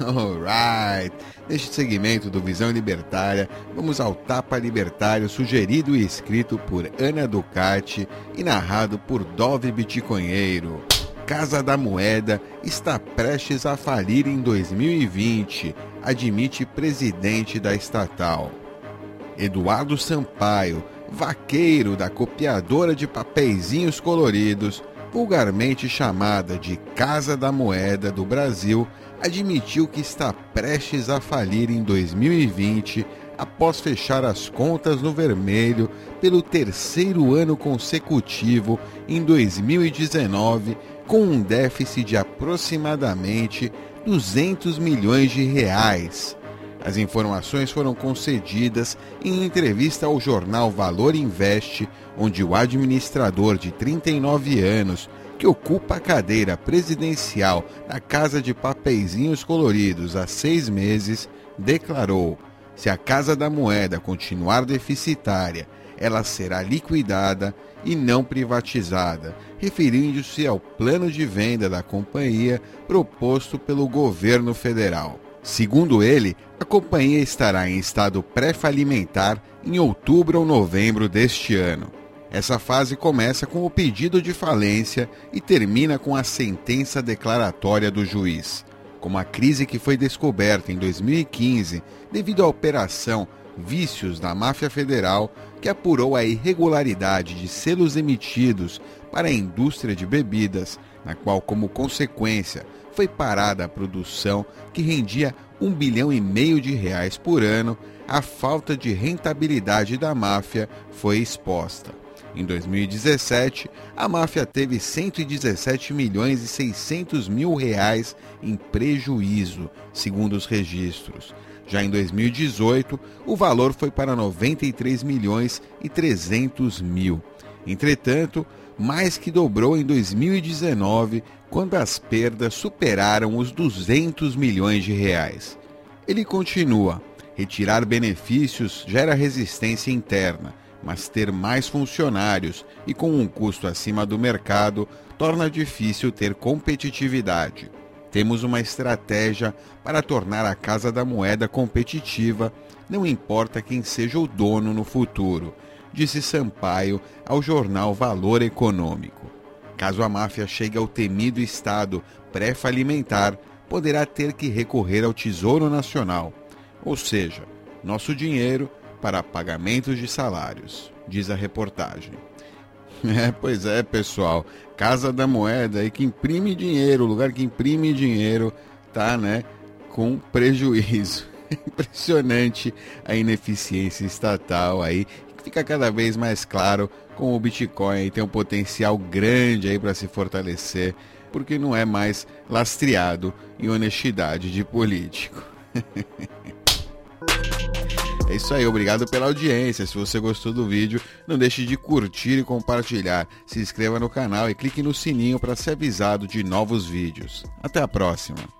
Alright. Neste segmento do Visão Libertária, vamos ao Tapa Libertário sugerido e escrito por Ana Ducati e narrado por Dove Bitcoinheiro. Casa da Moeda está prestes a falir em 2020, admite presidente da estatal. Eduardo Sampaio, vaqueiro da copiadora de papeizinhos coloridos, vulgarmente chamada de Casa da Moeda do Brasil, admitiu que está prestes a falir em 2020 após fechar as contas no vermelho pelo terceiro ano consecutivo em 2019, com um déficit de aproximadamente 200 milhões de reais. As informações foram concedidas em entrevista ao jornal Valor Invest, onde o administrador de 39 anos, que ocupa a cadeira presidencial na Casa de Papeizinhos Coloridos há seis meses, declarou: se a Casa da Moeda continuar deficitária, ela será liquidada e não privatizada, referindo-se ao plano de venda da companhia proposto pelo governo federal. Segundo ele, a companhia estará em estado pré-falimentar em outubro ou novembro deste ano. Essa fase começa com o pedido de falência e termina com a sentença declaratória do juiz. Como a crise que foi descoberta em 2015 devido à operação Vícios da Máfia Federal, que apurou a irregularidade de selos emitidos para a indústria de bebidas, na qual, como consequência, foi parada a produção que rendia um bilhão e meio de reais por ano, a falta de rentabilidade da máfia foi exposta. Em 2017, a máfia teve 117 milhões e 600 mil reais em prejuízo, segundo os registros. Já em 2018, o valor foi para 93 milhões e 300 mil. Entretanto, mais que dobrou em 2019, quando as perdas superaram os 200 milhões de reais. Ele continua: retirar benefícios gera resistência interna mas ter mais funcionários e com um custo acima do mercado torna difícil ter competitividade. Temos uma estratégia para tornar a Casa da Moeda competitiva, não importa quem seja o dono no futuro, disse Sampaio ao jornal Valor Econômico. Caso a máfia chegue ao temido estado pré-falimentar, poderá ter que recorrer ao Tesouro Nacional, ou seja, nosso dinheiro para pagamentos de salários, diz a reportagem. É, pois é, pessoal. Casa da Moeda aí que imprime dinheiro, o lugar que imprime dinheiro tá, né, com prejuízo. Impressionante a ineficiência estatal aí, fica cada vez mais claro com o Bitcoin tem um potencial grande aí para se fortalecer, porque não é mais lastreado em honestidade de político. É isso aí, obrigado pela audiência. Se você gostou do vídeo, não deixe de curtir e compartilhar. Se inscreva no canal e clique no sininho para ser avisado de novos vídeos. Até a próxima.